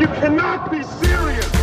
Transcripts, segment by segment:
You cannot be serious.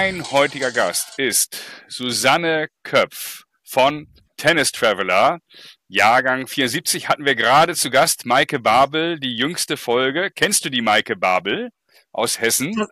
Mein heutiger Gast ist Susanne Köpf von Tennis Traveler. Jahrgang 74 hatten wir gerade zu Gast Maike Babel, die jüngste Folge. Kennst du die Maike Babel aus Hessen?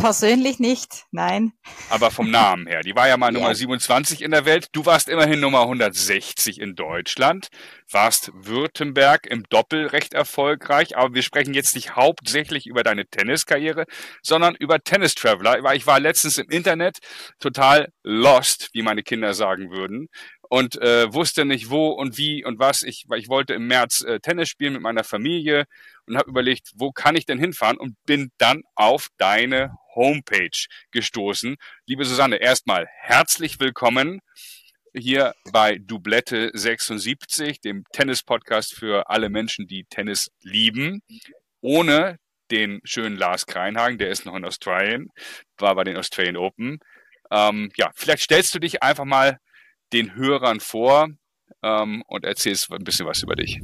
Persönlich nicht, nein. Aber vom Namen her. Die war ja mal Ja. Nummer 27 in der Welt. Du warst immerhin Nummer 160 in Deutschland, warst Württemberg im Doppel recht erfolgreich. Aber wir sprechen jetzt nicht hauptsächlich über deine Tenniskarriere, sondern über Tennis Traveler. Ich war letztens im Internet total lost, wie meine Kinder sagen würden. Und äh, wusste nicht wo und wie und was. Ich, weil ich wollte im März äh, Tennis spielen mit meiner Familie und habe überlegt, wo kann ich denn hinfahren und bin dann auf deine Homepage gestoßen. Liebe Susanne, erstmal herzlich willkommen hier bei Doublette 76, dem Tennis-Podcast für alle Menschen, die Tennis lieben. Ohne den schönen Lars Kreinhagen, der ist noch in Australien, war bei den Australian Open. Ähm, ja, vielleicht stellst du dich einfach mal den Hörern vor ähm, und erzählst ein bisschen was über dich.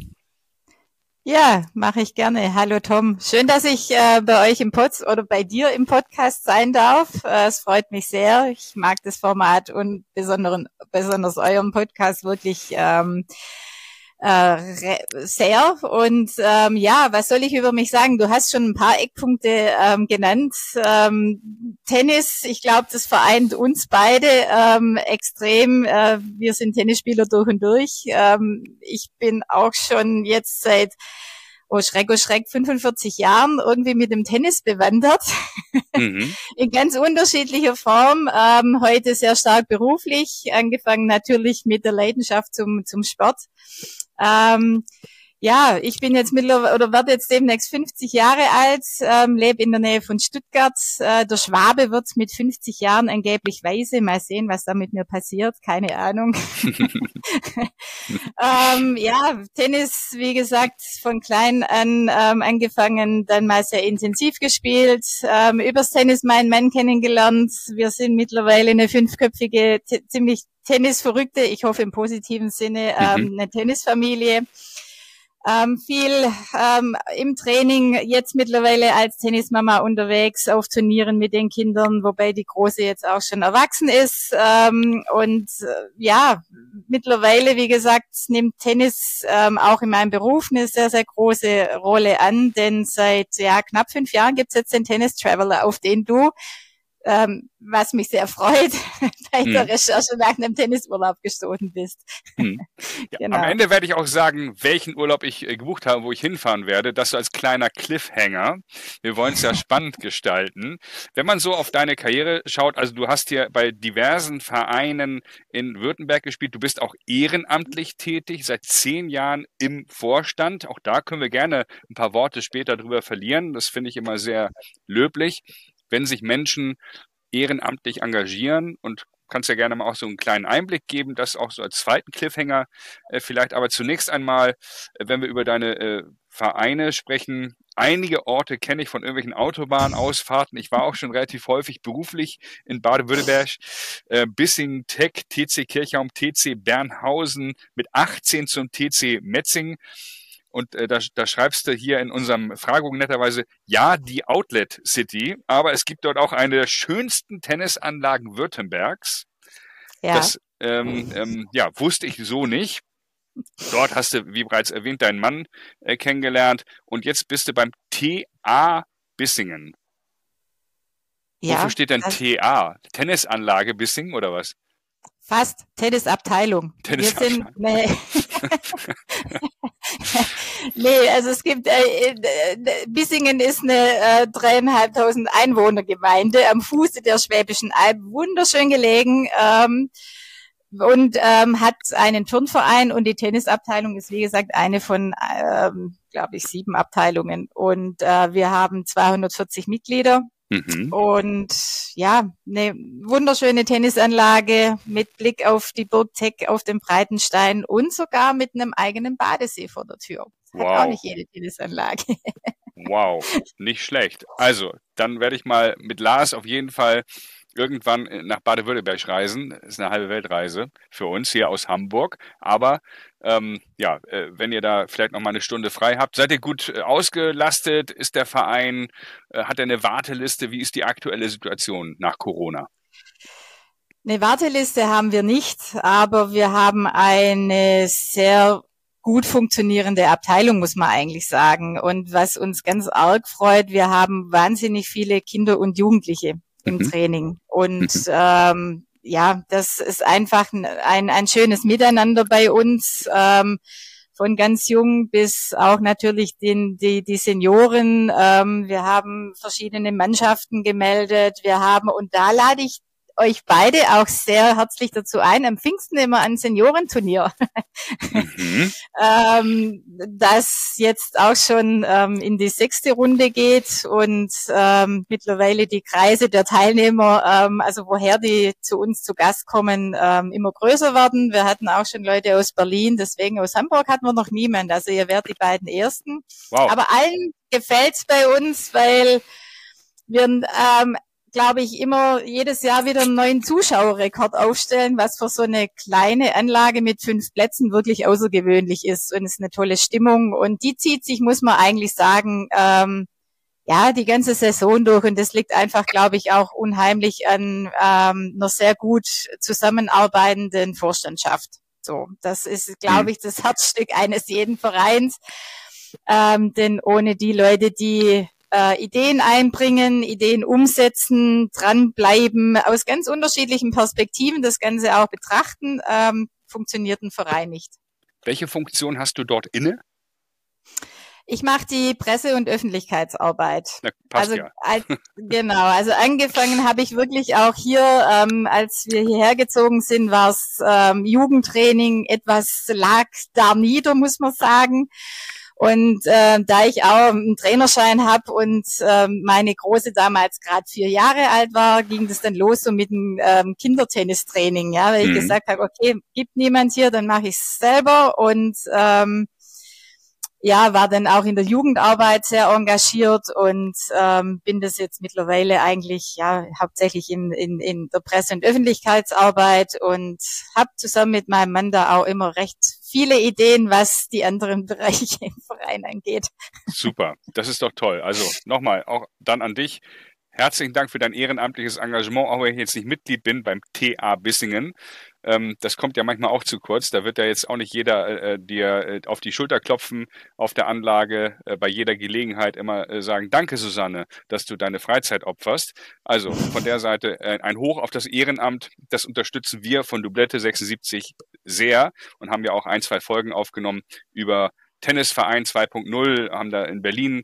Ja, mache ich gerne. Hallo Tom. Schön, dass ich äh, bei euch im Pod oder bei dir im Podcast sein darf. Äh, es freut mich sehr. Ich mag das Format und besonderen, besonders euren Podcast wirklich ähm, äh, sehr. Und ähm, ja, was soll ich über mich sagen? Du hast schon ein paar Eckpunkte ähm, genannt. Ähm, Tennis, ich glaube, das vereint uns beide ähm, extrem. Äh, wir sind Tennisspieler durch und durch. Ähm, ich bin auch schon jetzt seit oh Schreck, oh Schreck, 45 Jahren irgendwie mit dem Tennis bewandert Mhm. in ganz unterschiedlicher Form. Ähm, heute sehr stark beruflich, angefangen natürlich mit der Leidenschaft zum, zum Sport. Ähm, ja, ich bin jetzt mittlerweile oder werde jetzt demnächst 50 Jahre alt, ähm, lebe in der Nähe von Stuttgart. Äh, der Schwabe wird mit 50 Jahren angeblich weise. Mal sehen, was da mit mir passiert. Keine Ahnung. ähm, ja, Tennis, wie gesagt, von klein an ähm, angefangen, dann mal sehr intensiv gespielt, ähm, übers Tennis meinen Mann kennengelernt. Wir sind mittlerweile eine fünfköpfige, ziemlich Tennisverrückte, ich hoffe im positiven Sinne, ähm, eine Tennisfamilie. Ähm, viel ähm, im Training, jetzt mittlerweile als Tennismama unterwegs auf Turnieren mit den Kindern, wobei die Große jetzt auch schon erwachsen ist. Ähm, und äh, ja, mittlerweile, wie gesagt, nimmt Tennis ähm, auch in meinem Beruf eine sehr, sehr große Rolle an, denn seit ja, knapp fünf Jahren gibt's jetzt den Tennis Traveler, auf den du ähm, was mich sehr freut, bei der Hm. Recherche nach einem Tennisurlaub gestoßen bist. Hm. Ja, Genau. Am Ende werde ich auch sagen, welchen Urlaub ich äh, gebucht habe, wo ich hinfahren werde. Das so als kleiner Cliffhanger. Wir wollen es ja spannend gestalten. Wenn man so auf deine Karriere schaut, also du hast hier bei diversen Vereinen in Württemberg gespielt. Du bist auch ehrenamtlich tätig, seit zehn Jahren im Vorstand. Auch da können wir gerne ein paar Worte später drüber verlieren. Das finde ich immer sehr löblich, wenn sich Menschen ehrenamtlich engagieren und kannst ja gerne mal auch so einen kleinen Einblick geben, das auch so als zweiten Cliffhanger äh, vielleicht. Aber zunächst einmal, äh, wenn wir über deine äh, Vereine sprechen, einige Orte kenne ich von irgendwelchen Autobahnausfahrten. Ich war auch schon relativ häufig beruflich in Baden-Württemberg. Äh, Bissing, Tech, TC Kirchhaum, TC Bernhausen mit 18 zum TC Metzing. Und äh, da, da schreibst du hier in unserem Fragebogen netterweise, ja, die Outlet City, aber es gibt dort auch eine der schönsten Tennisanlagen Württembergs. Ja. Das ähm, ähm, ja, wusste ich so nicht. Dort hast du, wie bereits erwähnt, deinen Mann äh, kennengelernt und jetzt bist du beim TA Bissingen. Wofür steht denn TA? Tennisanlage Bissingen oder was? Fast Tennisabteilung. Wir Tennisabteilung. sind eine Nee, also es gibt, äh, äh, Bissingen ist eine äh, dreieinhalbtausend Einwohnergemeinde am Fuße der Schwäbischen Alb, wunderschön gelegen. Ähm, und ähm, hat einen Turnverein und die Tennisabteilung ist wie gesagt eine von, ähm, glaube ich, sieben Abteilungen. Und äh, wir haben 240 Mitglieder Mhm. Und ja, eine wunderschöne Tennisanlage mit Blick auf die Burg Teck, auf den Breitenstein und sogar mit einem eigenen Badesee vor der Tür. Das wow. Hat auch nicht jede Tennisanlage. Wow, nicht schlecht. Also, dann werde ich mal mit Lars auf jeden Fall irgendwann nach Baden-Württemberg reisen. Das ist eine halbe Weltreise für uns hier aus Hamburg. Aber ähm, ja, äh, wenn ihr da vielleicht noch mal eine Stunde frei habt, seid ihr gut äh, ausgelastet? Ist der Verein, äh, hat er eine Warteliste? Wie ist die aktuelle Situation nach Corona? Eine Warteliste haben wir nicht, aber wir haben eine sehr gut funktionierende Abteilung, muss man eigentlich sagen. Und was uns ganz arg freut, wir haben wahnsinnig viele Kinder und Jugendliche im mhm. Training. Und mhm. ähm, ja, das ist einfach ein, ein schönes Miteinander bei uns. Ähm, von ganz jung bis auch natürlich den, die, die Senioren. Ähm, wir haben verschiedene Mannschaften gemeldet. Wir haben, und da lade ich euch beide auch sehr herzlich dazu ein, am Pfingsten immer ein Seniorenturnier, mhm. ähm, das jetzt auch schon ähm, in die sechste Runde geht und ähm, mittlerweile die Kreise der Teilnehmer, ähm, also woher die zu uns zu Gast kommen, ähm, immer größer werden. Wir hatten auch schon Leute aus Berlin, deswegen aus Hamburg hatten wir noch niemand. Also ihr werdet die beiden Ersten. Wow. Aber allen gefällt's bei uns, weil wir ähm, glaube ich, immer jedes Jahr wieder einen neuen Zuschauerrekord aufstellen, was für so eine kleine Anlage mit fünf Plätzen wirklich außergewöhnlich ist. Und es ist eine tolle Stimmung. Und die zieht sich, muss man eigentlich sagen, ähm, ja, die ganze Saison durch. Und das liegt einfach, glaube ich, auch unheimlich an ähm, einer sehr gut zusammenarbeitenden Vorstandschaft. So, das ist, glaube mhm. ich, das Herzstück eines jeden Vereins. Ähm, denn ohne die Leute, die äh, Ideen einbringen, Ideen umsetzen, dranbleiben, aus ganz unterschiedlichen Perspektiven das Ganze auch betrachten, ähm, funktioniert ein Verein nicht. Welche Funktion hast du dort inne? Ich mache die Presse- und Öffentlichkeitsarbeit. Na, passt also ja. als, genau, also angefangen habe ich wirklich auch hier, ähm, als wir hierher gezogen sind, war es ähm, Jugendtraining, etwas lag da nieder, muss man sagen. Und äh, da ich auch einen Trainerschein habe und äh, meine Große damals gerade vier Jahre alt war, ging das dann los so mit dem ähm, Kindertennistraining, ja, weil mhm. ich gesagt habe, okay, gibt niemand hier, dann mache ich es selber und ähm, ja, war dann auch in der Jugendarbeit sehr engagiert und ähm, bin das jetzt mittlerweile eigentlich ja hauptsächlich in, in, in der Presse- und Öffentlichkeitsarbeit und habe zusammen mit meinem Mann da auch immer recht viele Ideen, was die anderen Bereiche im Verein angeht. Super, das ist doch toll. Also nochmal, auch dann an dich. Herzlichen Dank für dein ehrenamtliches Engagement, auch wenn ich jetzt nicht Mitglied bin beim TA Bissingen. Ähm, das kommt ja manchmal auch zu kurz. Da wird ja jetzt auch nicht jeder äh, äh dir äh, auf die Schulter klopfen auf der Anlage, äh, bei jeder Gelegenheit immer äh, sagen, danke Susanne, dass du deine Freizeit opferst. Also von der Seite ein Hoch auf das Ehrenamt. Das unterstützen wir von Dublette 76 sehr und haben ja auch ein, zwei Folgen aufgenommen über Tennisverein 2.0, haben da in Berlin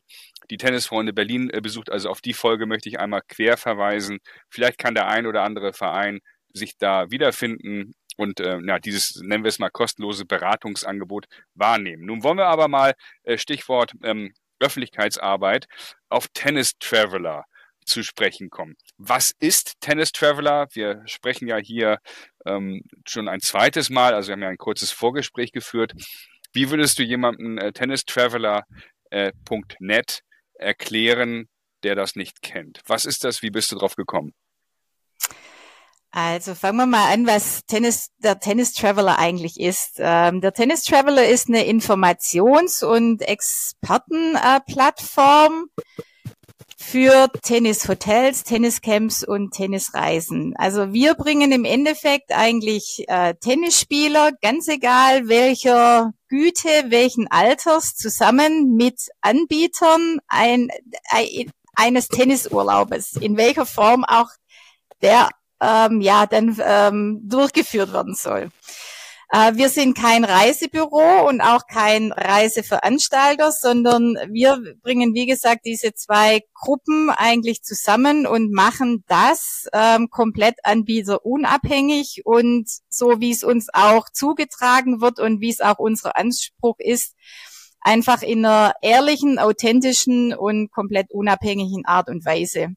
die Tennisfreunde Berlin äh, besucht. Also auf die Folge möchte ich einmal quer verweisen. Vielleicht kann der ein oder andere Verein sich da wiederfinden und äh, ja, dieses, nennen wir es mal, kostenlose Beratungsangebot wahrnehmen. Nun wollen wir aber mal, äh, Stichwort ähm, Öffentlichkeitsarbeit, auf Tennis Traveler zu sprechen kommen. Was ist Tennis Traveler? Wir sprechen ja hier ähm, schon ein zweites Mal, also wir haben ja ein kurzes Vorgespräch geführt. Wie würdest du jemanden äh, tennistraveler.net äh, erklären, der das nicht kennt? Was ist das? Wie bist du drauf gekommen? Also fangen wir mal an, was Tennis, der Tennis Traveler eigentlich ist. Ähm, der Tennis Traveler ist eine Informations- und Expertenplattform für Tennishotels, Tenniscamps und Tennisreisen. Also wir bringen im Endeffekt eigentlich äh, Tennisspieler, ganz egal welcher Güte, welchen Alters, zusammen mit Anbietern ein, ein, eines Tennisurlaubes, in welcher Form auch der ähm, ja dann ähm, durchgeführt werden soll. Äh, wir sind kein Reisebüro und auch kein Reiseveranstalter, sondern wir bringen, wie gesagt, diese zwei Gruppen eigentlich zusammen und machen das ähm, komplett anbieterunabhängig und so, wie es uns auch zugetragen wird und wie es auch unser Anspruch ist, einfach in einer ehrlichen, authentischen und komplett unabhängigen Art und Weise.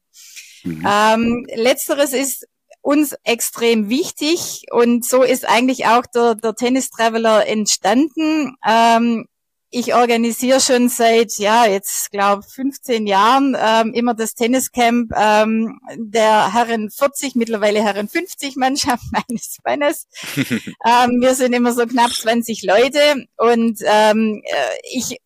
Mhm. Ähm, letzteres ist uns extrem wichtig und so ist eigentlich auch der, der Tennis Traveler entstanden. Ähm, ich organisiere schon seit, ja, jetzt glaube 15 Jahren ähm, immer das Tenniscamp ähm, der Herren 40, mittlerweile Herren 50 Mannschaft meines Mannes. ähm, wir sind immer so knapp 20 Leute und ähm, äh, ich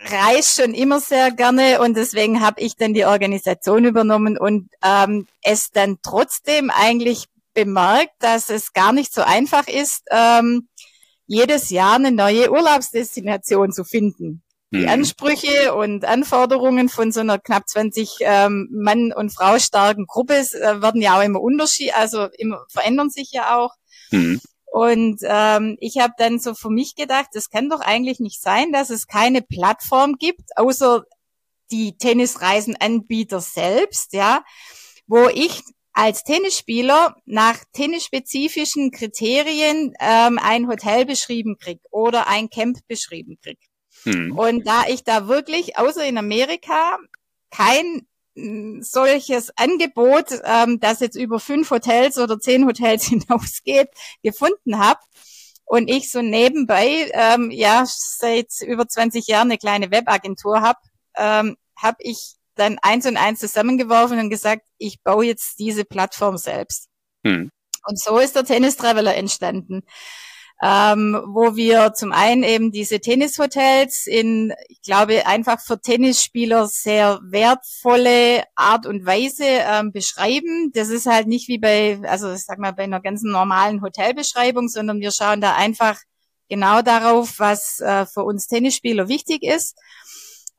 reise schon immer sehr gerne und deswegen habe ich dann die Organisation übernommen und ähm, es dann trotzdem eigentlich bemerkt, dass es gar nicht so einfach ist, ähm, jedes Jahr eine neue Urlaubsdestination zu finden. Die mhm. Ansprüche und Anforderungen von so einer knapp 20 ähm, Mann- und Frau starken Gruppe äh, werden ja auch immer Unterschied, also immer verändern sich ja auch. Mhm. Und ähm, ich habe dann so für mich gedacht, es kann doch eigentlich nicht sein, dass es keine Plattform gibt, außer die Tennisreisenanbieter selbst, ja, wo ich als Tennisspieler nach tennisspezifischen Kriterien ähm, ein Hotel beschrieben krieg oder ein Camp beschrieben krieg. Hm. Und da ich da wirklich, außer in Amerika, kein solches Angebot, ähm, das jetzt über fünf Hotels oder zehn Hotels hinausgeht, gefunden habe. Und ich so nebenbei, ähm, ja, seit über 20 Jahren eine kleine Webagentur habe, ähm, habe ich dann eins und eins zusammengeworfen und gesagt, ich baue jetzt diese Plattform selbst. Hm. Und so ist der Tennis Traveler entstanden ähm, wo wir zum einen eben diese Tennishotels in, ich glaube, einfach für Tennisspieler sehr wertvolle Art und Weise ähm, beschreiben. Das ist halt nicht wie bei, also ich sag mal, bei einer ganz normalen Hotelbeschreibung, sondern wir schauen da einfach genau darauf, was äh, für uns Tennisspieler wichtig ist.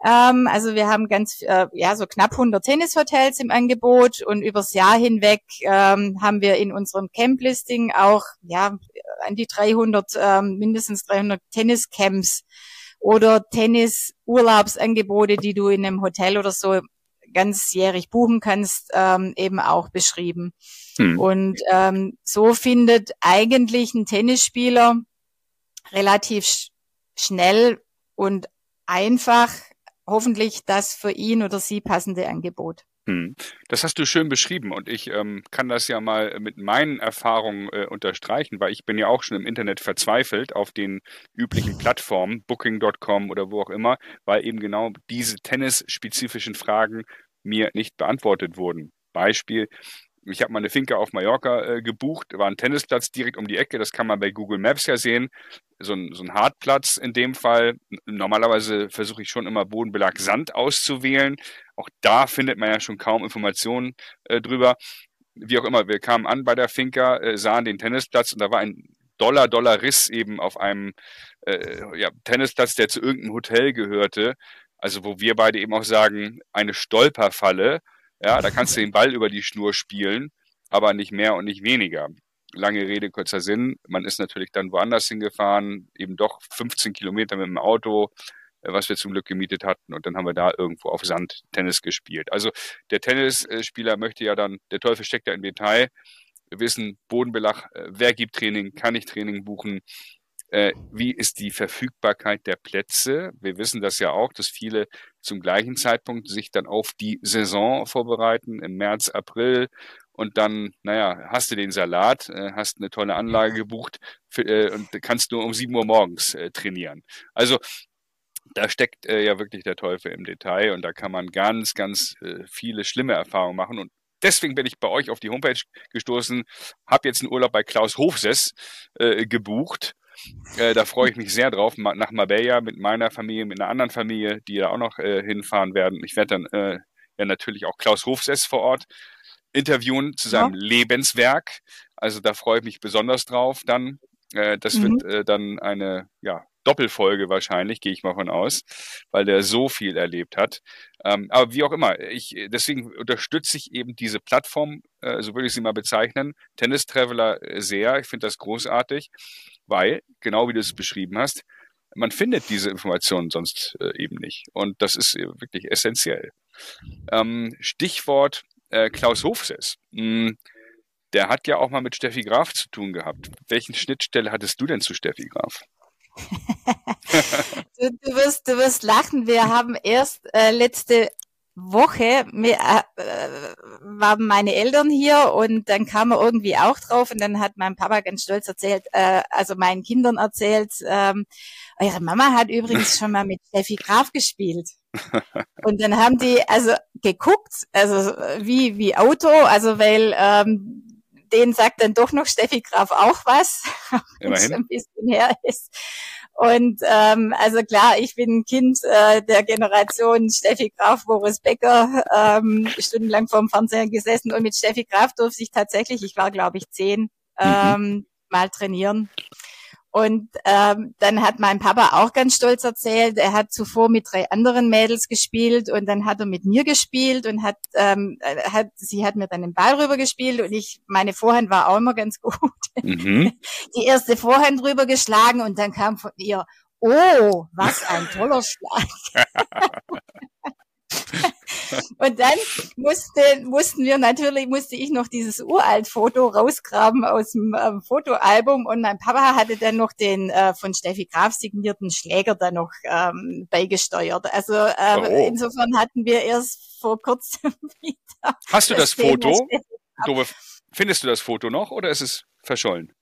Ähm, also wir haben ganz, äh, ja, so knapp 100 Tennishotels im Angebot und übers Jahr hinweg ähm, haben wir in unserem Camp-Listing auch, ja, an die 300, ähm, mindestens 300 Tenniscamps oder Tennis-Urlaubsangebote, die du in einem Hotel oder so ganzjährig buchen kannst, ähm, eben auch beschrieben. Hm. Und ähm, so findet eigentlich ein Tennisspieler relativ sch schnell und einfach hoffentlich das für ihn oder sie passende Angebot. Hm. Das hast du schön beschrieben und ich ähm, kann das ja mal mit meinen Erfahrungen äh, unterstreichen, weil ich bin ja auch schon im Internet verzweifelt auf den üblichen Plattformen, booking.com oder wo auch immer, weil eben genau diese tennisspezifischen Fragen mir nicht beantwortet wurden. Beispiel, ich habe meine Finca auf Mallorca äh, gebucht, war ein Tennisplatz direkt um die Ecke, das kann man bei Google Maps ja sehen. So ein, so ein Hartplatz in dem Fall. Normalerweise versuche ich schon immer Bodenbelag Sand auszuwählen. Auch da findet man ja schon kaum Informationen äh, drüber. Wie auch immer, wir kamen an bei der Finca, äh, sahen den Tennisplatz und da war ein Dollar, Dollar Riss eben auf einem äh, ja, Tennisplatz, der zu irgendeinem Hotel gehörte. Also wo wir beide eben auch sagen, eine Stolperfalle ja, da kannst du den Ball über die Schnur spielen, aber nicht mehr und nicht weniger. Lange Rede, kurzer Sinn. Man ist natürlich dann woanders hingefahren, eben doch 15 Kilometer mit dem Auto, äh, was wir zum Glück gemietet hatten. Und dann haben wir da irgendwo auf Sand Tennis gespielt. Also der Tennisspieler möchte ja dann, der Teufel steckt ja im Detail, wissen, Bodenbelag, äh, wer gibt Training, kann ich Training buchen, äh, wie ist die Verfügbarkeit der Plätze? Wir wissen das ja auch, dass viele zum gleichen Zeitpunkt sich dann auf die Saison vorbereiten, im März, April. Und dann, naja, hast du den Salat, äh, hast eine tolle Anlage gebucht für, äh, und kannst nur um sieben Uhr morgens äh, trainieren. Also da steckt äh, ja wirklich der Teufel im Detail und da kann man ganz, ganz viele schlimme Erfahrungen machen. Und deswegen bin ich bei euch auf die Homepage gestoßen, habe jetzt einen Urlaub bei Klaus Hofses äh, gebucht äh, da freue ich mich sehr drauf, nach Marbella mit meiner Familie, mit einer anderen Familie, die ja auch noch äh, hinfahren werden. Ich werde dann äh, ja natürlich auch Klaus Hofsess vor Ort interviewen zu seinem ja. Lebenswerk. Also da freue ich mich besonders drauf dann. Äh, das mhm. wird dann eine ja, Doppelfolge wahrscheinlich, gehe ich mal von aus, weil der so viel erlebt hat. Ähm, aber wie auch immer, ich, deswegen unterstütze ich eben diese Plattform, äh, so würde ich sie mal bezeichnen, Tennis Traveler sehr. Ich finde das großartig, weil, genau wie du es beschrieben hast, man findet diese Informationen sonst äh, eben nicht. Und das ist äh, wirklich essentiell. Ähm, Stichwort äh, Klaus Hofses. Hm, der hat ja auch mal mit Steffi Graf zu tun gehabt. Welchen Schnittstelle hattest du denn zu Steffi Graf? du, du, wirst, du wirst lachen. Wir haben erst äh, letzte Woche mir, äh, äh, waren meine Eltern hier und dann kam er irgendwie auch drauf und dann hat mein Papa ganz stolz erzählt, äh, also meinen Kindern erzählt, ähm, eure Mama hat übrigens schon mal mit Steffi Graf gespielt. Und dann haben die also geguckt, also wie wie Auto, also weil ähm, denen sagt dann doch noch Steffi Graf auch was, wenn es ein bisschen her ist. Und ähm, also klar, ich bin ein Kind äh, der Generation Steffi Graf, Boris Becker, ähm, stundenlang vorm Fernseher gesessen und mit Steffi Graf durfte ich tatsächlich, ich war glaube ich zehn, mhm. ähm, mhm. mal trainieren. Und ähm, dann hat mein Papa auch ganz stolz erzählt, er hat zuvor mit drei anderen Mädels gespielt und dann hat er mit mir gespielt und hat, ähm, äh, hat sie hat mir dann den Ball rüber gespielt und ich, meine Vorhand war auch immer ganz gut. Mhm. Die erste Vorhand rüber geschlagen und dann kam von ihr, oh, was ein toller Schlag. Und dann musste, mussten wir natürlich, musste ich noch dieses uralt Foto rausgraben aus dem ähm, Fotoalbum und mein Papa hatte dann noch den äh, von Steffi Graf signierten Schläger dann noch ähm, beigesteuert. Also äh, oh. insofern hatten wir erst vor kurzem wieder. Hast du das, das Foto? Dove, findest du das Foto noch oder ist es verschollen?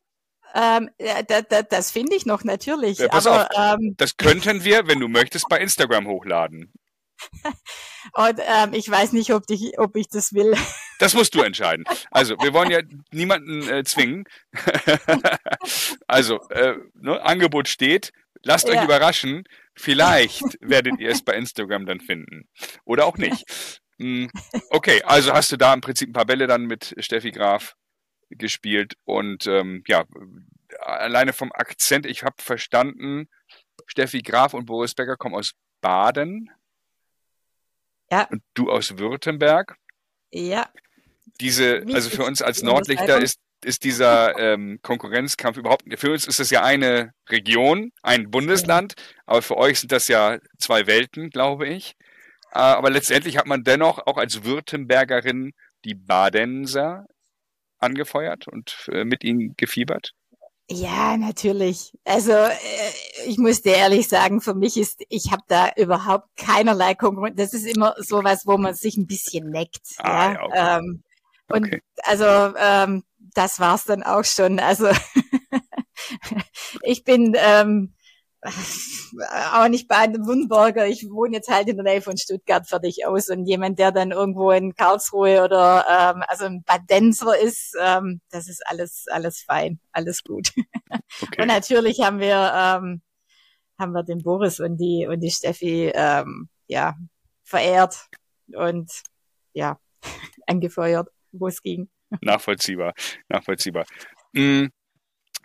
Ähm, da, da, das finde ich noch natürlich. Ja, aber auf, ähm, das könnten wir, wenn du möchtest, bei Instagram hochladen. Und ähm, ich weiß nicht, ob ich, ob ich das will. Das musst du entscheiden. Also, wir wollen ja niemanden äh, zwingen. also, äh, ne, Angebot steht. Lasst ja. euch überraschen. Vielleicht werdet ihr es bei Instagram dann finden. Oder auch nicht. Hm, okay, also hast du da im Prinzip ein paar Bälle dann mit Steffi Graf gespielt. Und ähm, ja, alleine vom Akzent, ich habe verstanden, Steffi Graf und Boris Becker kommen aus Baden. Ja. Und du aus Württemberg. Ja. Diese, also für uns als Nordlichter ist, ist dieser ähm, Konkurrenzkampf überhaupt, für uns ist es ja eine Region, ein Bundesland, aber für euch sind das ja zwei Welten, glaube ich. Äh, aber letztendlich hat man dennoch auch als Württembergerin die Badenser angefeuert und äh, mit ihnen gefiebert. Ja, natürlich. Also äh, ich muss dir ehrlich sagen, für mich ist, ich habe da überhaupt keinerlei Konkurrenz. Das ist immer sowas, wo man sich ein bisschen neckt. Ah, ja. ja okay. ähm, und okay. also ähm, das war's dann auch schon. Also ich bin ähm, auch nicht Baden-Württemberger. Ich wohne jetzt halt in der Nähe von Stuttgart fertig aus und jemand, der dann irgendwo in Karlsruhe oder ähm, also ein Badenser ist, ähm, das ist alles alles fein, alles gut. Okay. Und natürlich haben wir ähm, haben wir den Boris und die und die Steffi ähm, ja verehrt und ja angefeuert, wo es ging. Nachvollziehbar, nachvollziehbar. Mm.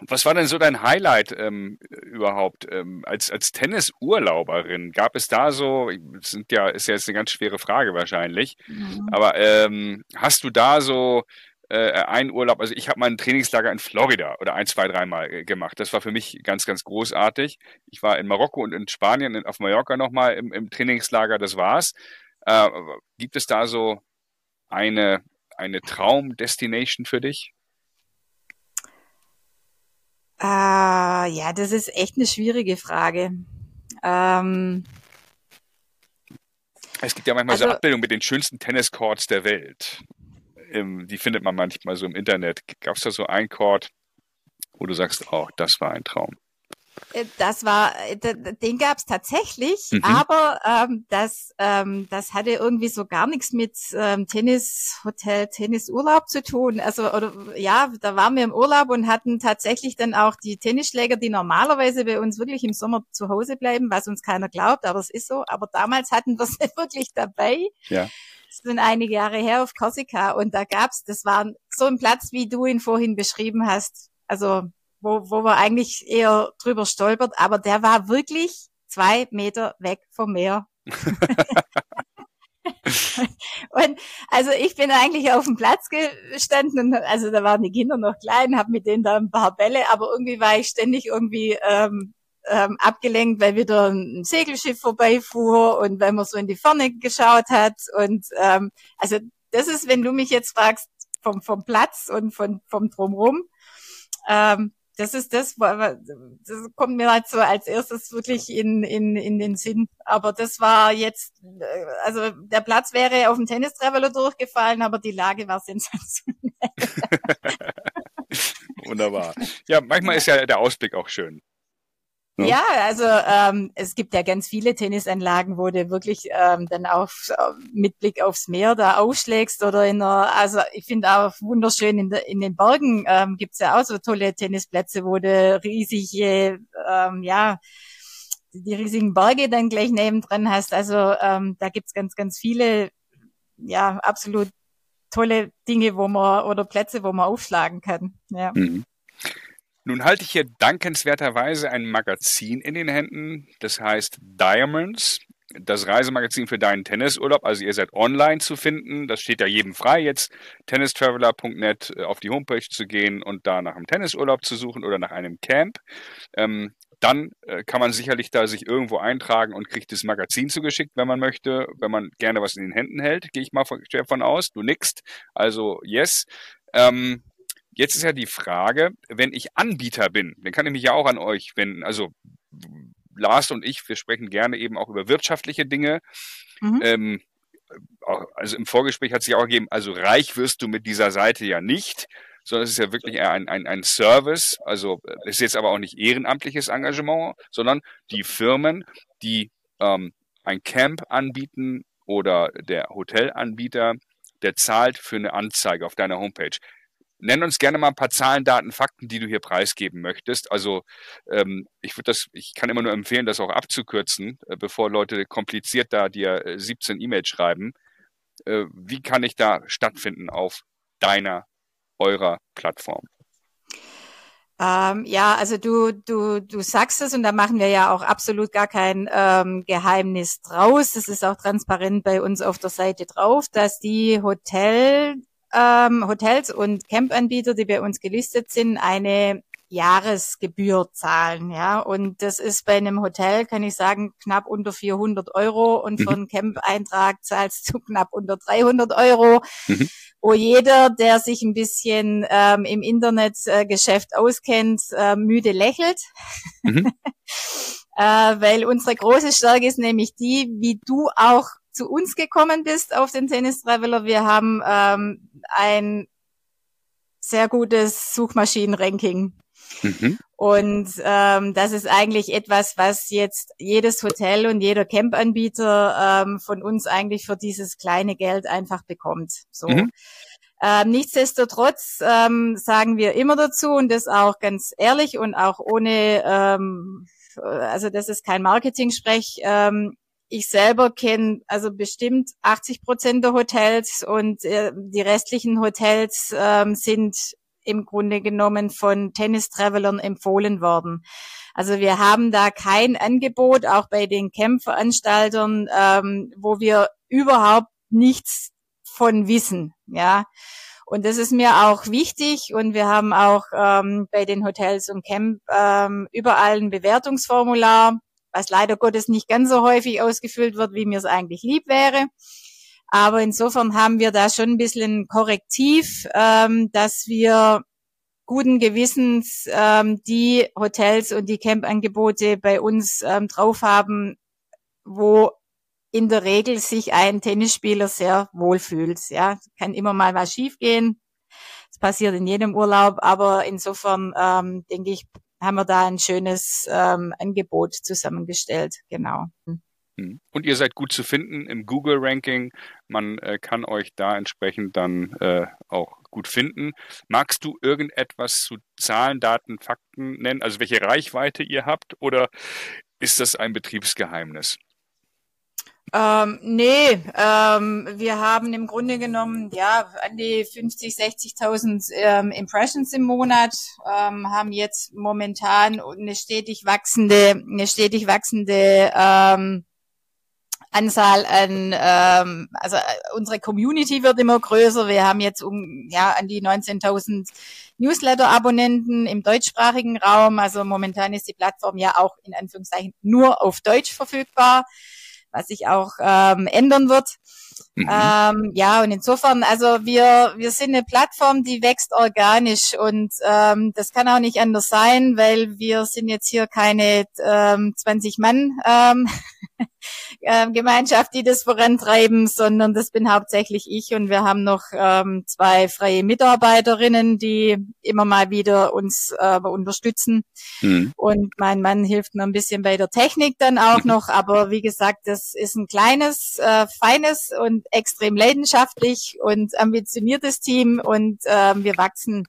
Was war denn so dein Highlight ähm, überhaupt ähm, als, als Tennisurlauberin? Gab es da so, sind ja, ist ja jetzt eine ganz schwere Frage wahrscheinlich, mhm. aber ähm, hast du da so äh, einen Urlaub, also ich habe mal ein Trainingslager in Florida oder ein, zwei, dreimal äh, gemacht. Das war für mich ganz, ganz großartig. Ich war in Marokko und in Spanien, auf Mallorca nochmal im, im Trainingslager, das war's. Äh, gibt es da so eine, eine Traum-Destination für dich? Ah, ja, das ist echt eine schwierige Frage. Ähm, es gibt ja manchmal also, so Abbildungen mit den schönsten Tenniscourts der Welt. Im, die findet man manchmal so im Internet. Gab es da so einen Court, wo du sagst, oh, das war ein Traum? Äh, das war, äh, den gab es tatsächlich, mhm. aber ähm, das, ähm, das hatte irgendwie so gar nichts mit ähm, Tennishotel, Tennisurlaub zu tun. Also oder ja, da waren wir im Urlaub und hatten tatsächlich dann auch die Tennisschläger, die normalerweise bei uns wirklich im Sommer zu Hause bleiben, was uns keiner glaubt, aber es ist so. Aber damals hatten wir es wirklich dabei. Ja. Das sind einige Jahre her auf Korsika und da gab's, das war so ein Platz, wie du ihn vorhin beschrieben hast. Also wo, wo man eigentlich eher drüber stolpert, aber der war wirklich zwei Meter weg vom Meer. und also ich bin eigentlich auf dem Platz gestanden und also da waren die Kinder noch klein, habe mit denen da ein paar Bälle, aber irgendwie war ich ständig irgendwie ähm, ähm, abgelenkt, weil wieder ein Segelschiff vorbeifuhr und weil man so in die Ferne geschaut hat und ähm, also das ist, wenn du mich jetzt fragst vom vom Platz und von vom drumrum, ähm, das ist das, das kommt mir halt so als erstes wirklich in, in, in den Sinn. Aber das war jetzt, äh, also der Platz wäre auf dem Tennis durchgefallen, aber die Lage war sensationell. Wunderbar. Ja, manchmal ist ja der Ausblick auch schön. Ja, ja also ähm, es gibt ja ganz viele Tennisanlagen, wo du wirklich ähm, dann auch mit Blick aufs Meer da aufschlägst oder in einer, also ich finde auch wunderschön in, der, in den Bergen ähm, gibt's ja auch so tolle Tennisplätze, wo du riesige, ähm, ja, die riesigen Berge dann gleich nebendran hast. Also ähm, da gibt's ganz, ganz viele, ja, absolut tolle Dinge, wo man oder Plätze, wo man aufschlagen kann. Ja. Mhm. Nun halte ich hier dankenswerterweise ein Magazin in den Händen, das heißt Diamonds, das Reisemagazin für deinen Tennisurlaub. Also ihr seid online zu finden. Das steht ja jedem frei, jetzt tennistraveler.net äh, auf die Homepage zu gehen und da nach einem Tennisurlaub zu suchen oder nach einem Camp. Ähm, dann äh, kann man sicherlich da sich irgendwo eintragen und kriegt das Magazin zugeschickt, wenn man möchte, wenn man gerne was in den Händen hält, gehe ich mal von, von aus. Du nickst, also yes. Ähm, Jetzt ist ja die Frage, wenn ich Anbieter bin, dann kann ich mich ja auch an euch wenden. Also Lars und ich, wir sprechen gerne eben auch über wirtschaftliche Dinge. Mhm. Ähm, also im Vorgespräch hat sich auch ergeben, also reich wirst du mit dieser Seite ja nicht, sondern es ist ja wirklich eher ein, ein, ein Service. Also es ist jetzt aber auch nicht ehrenamtliches Engagement, sondern die Firmen, die ähm, ein Camp anbieten oder der Hotelanbieter, der zahlt für eine Anzeige auf deiner Homepage. Nenn uns gerne mal ein paar Zahlen, Daten, Fakten, die du hier preisgeben möchtest. Also ähm, ich würde das, ich kann immer nur empfehlen, das auch abzukürzen, äh, bevor Leute kompliziert da dir äh, 17 E-Mails schreiben. Äh, wie kann ich da stattfinden auf deiner, eurer Plattform? Ähm, ja, also du, du, du sagst es und da machen wir ja auch absolut gar kein ähm, Geheimnis draus. Das ist auch transparent bei uns auf der Seite drauf, dass die Hotel ähm, Hotels und Campanbieter, die bei uns gelistet sind, eine Jahresgebühr zahlen, ja. Und das ist bei einem Hotel, kann ich sagen, knapp unter 400 Euro und mhm. für einen Camp-Eintrag zahlst du knapp unter 300 Euro. Mhm. Wo jeder, der sich ein bisschen ähm, im Internetgeschäft äh, auskennt, äh, müde lächelt. Mhm. äh, weil unsere große Stärke ist nämlich die, wie du auch zu uns gekommen bist auf den Tennis Traveler. Wir haben ähm, ein sehr gutes Suchmaschinenranking. Mhm. Und ähm, das ist eigentlich etwas, was jetzt jedes Hotel und jeder Campanbieter ähm, von uns eigentlich für dieses kleine Geld einfach bekommt. So. Mhm. Ähm, nichtsdestotrotz ähm, sagen wir immer dazu und das auch ganz ehrlich und auch ohne, ähm, also das ist kein Marketing-Sprech, ähm, ich selber kenne also bestimmt 80 Prozent der Hotels und äh, die restlichen Hotels ähm, sind im Grunde genommen von Tennis-Travelern empfohlen worden. Also wir haben da kein Angebot, auch bei den Camp-Veranstaltern, ähm, wo wir überhaupt nichts von wissen, ja. Und das ist mir auch wichtig. Und wir haben auch ähm, bei den Hotels und Camp ähm, überall ein Bewertungsformular was leider Gottes nicht ganz so häufig ausgefüllt wird, wie mir es eigentlich lieb wäre. Aber insofern haben wir da schon ein bisschen Korrektiv, ähm, dass wir guten Gewissens ähm, die Hotels und die Campangebote bei uns ähm, drauf haben, wo in der Regel sich ein Tennisspieler sehr wohl fühlt. Ja, kann immer mal was schiefgehen. Das passiert in jedem Urlaub, aber insofern ähm, denke ich, haben wir da ein schönes ähm, Angebot zusammengestellt. Genau. Hm. Und ihr seid gut zu finden im Google-Ranking. Man äh, kann euch da entsprechend dann äh, auch gut finden. Magst du irgendetwas zu Zahlen, Daten, Fakten nennen? Also welche Reichweite ihr habt oder ist das ein Betriebsgeheimnis? Ähm, nee, ähm, wir haben im Grunde genommen ja an die 50, 60.000 ähm, Impressions im Monat, ähm, haben jetzt momentan eine stetig wachsende, eine stetig wachsende ähm, Anzahl an, ähm, also äh, unsere Community wird immer größer. Wir haben jetzt um ja an die 19.000 Newsletter-Abonnenten im deutschsprachigen Raum. Also momentan ist die Plattform ja auch in Anführungszeichen nur auf Deutsch verfügbar was sich auch ähm, ändern wird. Mhm. Ähm, ja, und insofern, also wir, wir sind eine Plattform, die wächst organisch und ähm, das kann auch nicht anders sein, weil wir sind jetzt hier keine ähm, 20 Mann ähm, äh, Gemeinschaft, die das vorantreiben, sondern das bin hauptsächlich ich und wir haben noch ähm, zwei freie Mitarbeiterinnen, die immer mal wieder uns äh, unterstützen. Mhm. Und mein Mann hilft mir ein bisschen bei der Technik dann auch mhm. noch, aber wie gesagt, das ist ein kleines, äh, feines und extrem leidenschaftlich und ambitioniertes Team und äh, wir wachsen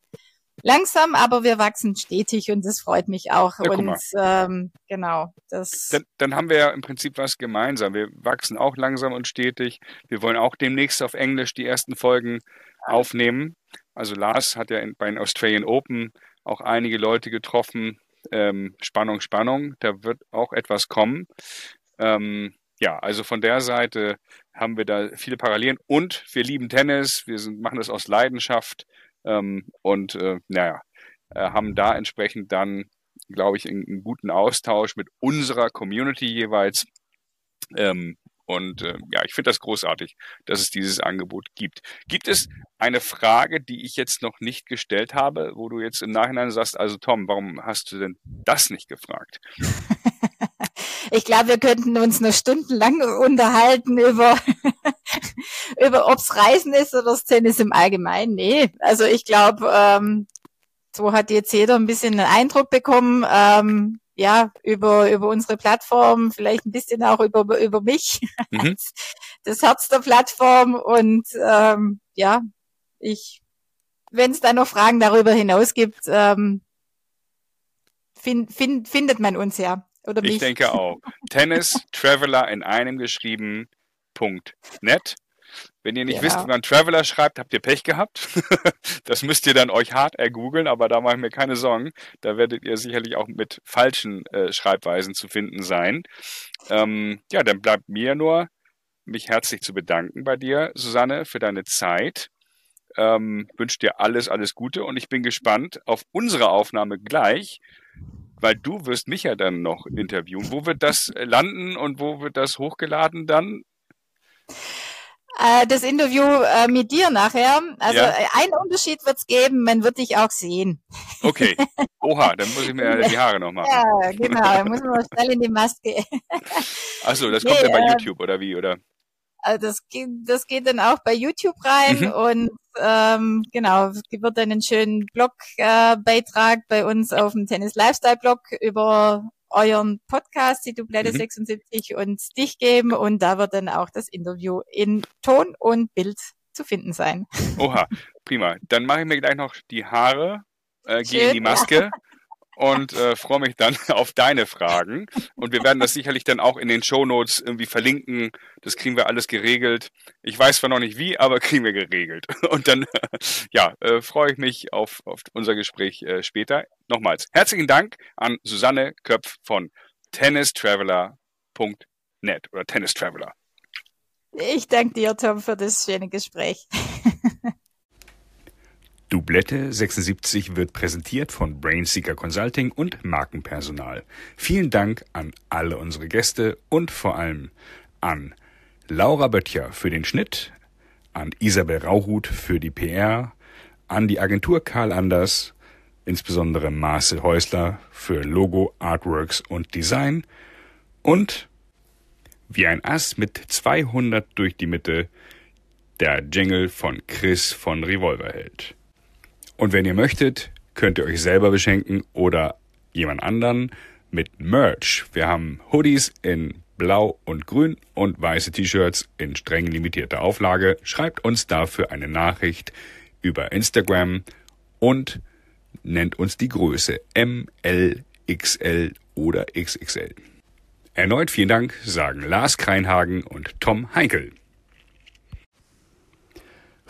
langsam, aber wir wachsen stetig und das freut mich auch. Ja, und ähm, genau, das. Dann, dann haben wir ja im Prinzip was gemeinsam. Wir wachsen auch langsam und stetig. Wir wollen auch demnächst auf Englisch die ersten Folgen aufnehmen. Also Lars hat ja in, bei den Australian Open auch einige Leute getroffen. Ähm, Spannung, Spannung. Da wird auch etwas kommen. Ähm, ja, also von der Seite haben wir da viele Parallelen und wir lieben Tennis. Wir sind, machen das aus Leidenschaft ähm, und äh, naja, äh, haben da entsprechend dann, glaube ich, einen, einen, guten Austausch mit unserer Community jeweils. Ähm, und äh, ja, ich finde das großartig, dass es dieses Angebot gibt. Gibt es eine Frage, die ich jetzt noch nicht gestellt habe, wo du jetzt im Nachhinein sagst, also Tom, warum hast du denn das nicht gefragt? ich glaube, wir könnten uns noch stundenlang unterhalten über, über ob's Reisen ist oder das Tennis im Allgemeinen. Nee, also ich glaube, ähm, so hat jetzt jeder ein bisschen einen Eindruck bekommen, ähm, ja, über, über unsere Plattform, vielleicht ein bisschen auch über, über mich, mhm. das Herz der Plattform und ähm, ja, ich, wenn es da noch Fragen darüber hinaus gibt, ähm, find, find, findet man uns ja. Oder mich. Ich denke auch. Tennis Traveler in einem geschrieben. .net. Wenn ihr nicht genau. wisst, wie man Traveler schreibt, habt ihr Pech gehabt. das müsst ihr dann euch hart ergoogeln, aber da mache ich mir keine Sorgen. Da werdet ihr sicherlich auch mit falschen äh, Schreibweisen zu finden sein. Ähm, ja, dann bleibt mir nur, mich herzlich zu bedanken bei dir, Susanne, für deine Zeit. Ähm, wünsche dir alles, alles Gute und ich bin gespannt auf unsere Aufnahme gleich, weil du wirst mich ja dann noch interviewen. Wo wird das landen und wo wird das hochgeladen dann? Äh, das Interview äh, mit dir nachher. Also ja. Äh, einen Unterschied wird es geben, man wird dich auch sehen. Okay. Oha, dann muss ich mir die Haare noch machen. Ja, genau, dann muss man schnell in die Maske. Achso, das kommt nee, ja bei YouTube oder wie, oder? Also das geht, das geht dann auch bei YouTube rein mhm. und ähm, genau, es wird dann einen schönen Blogbeitrag äh, bei uns auf dem Tennis Lifestyle Blog über euren Podcast, die Dublette mhm. 76 und dich geben und da wird dann auch das Interview in Ton und Bild zu finden sein. Oha, prima. Dann mache ich mir gleich noch die Haare, äh, gehe in die Maske und äh, freue mich dann auf deine Fragen. Und wir werden das sicherlich dann auch in den Show Notes irgendwie verlinken. Das kriegen wir alles geregelt. Ich weiß zwar noch nicht wie, aber kriegen wir geregelt. Und dann, ja, äh, freue ich mich auf, auf unser Gespräch äh, später. Nochmals herzlichen Dank an Susanne Köpf von tennistraveler.net oder Tennis Traveler. Ich danke dir, Tom, für das schöne Gespräch. Dublette 76 wird präsentiert von Brainseeker Consulting und Markenpersonal. Vielen Dank an alle unsere Gäste und vor allem an Laura Böttcher für den Schnitt, an Isabel Rauhut für die PR, an die Agentur Karl Anders, insbesondere Marcel Häusler für Logo, Artworks und Design und wie ein Ass mit 200 durch die Mitte der Jingle von Chris von Revolverheld. Und wenn ihr möchtet, könnt ihr euch selber beschenken oder jemand anderen mit Merch. Wir haben Hoodies in blau und grün und weiße T-Shirts in streng limitierter Auflage. Schreibt uns dafür eine Nachricht über Instagram und nennt uns die Größe M, L, XL oder XXL. Erneut vielen Dank sagen Lars Kreinhagen und Tom Heinkel.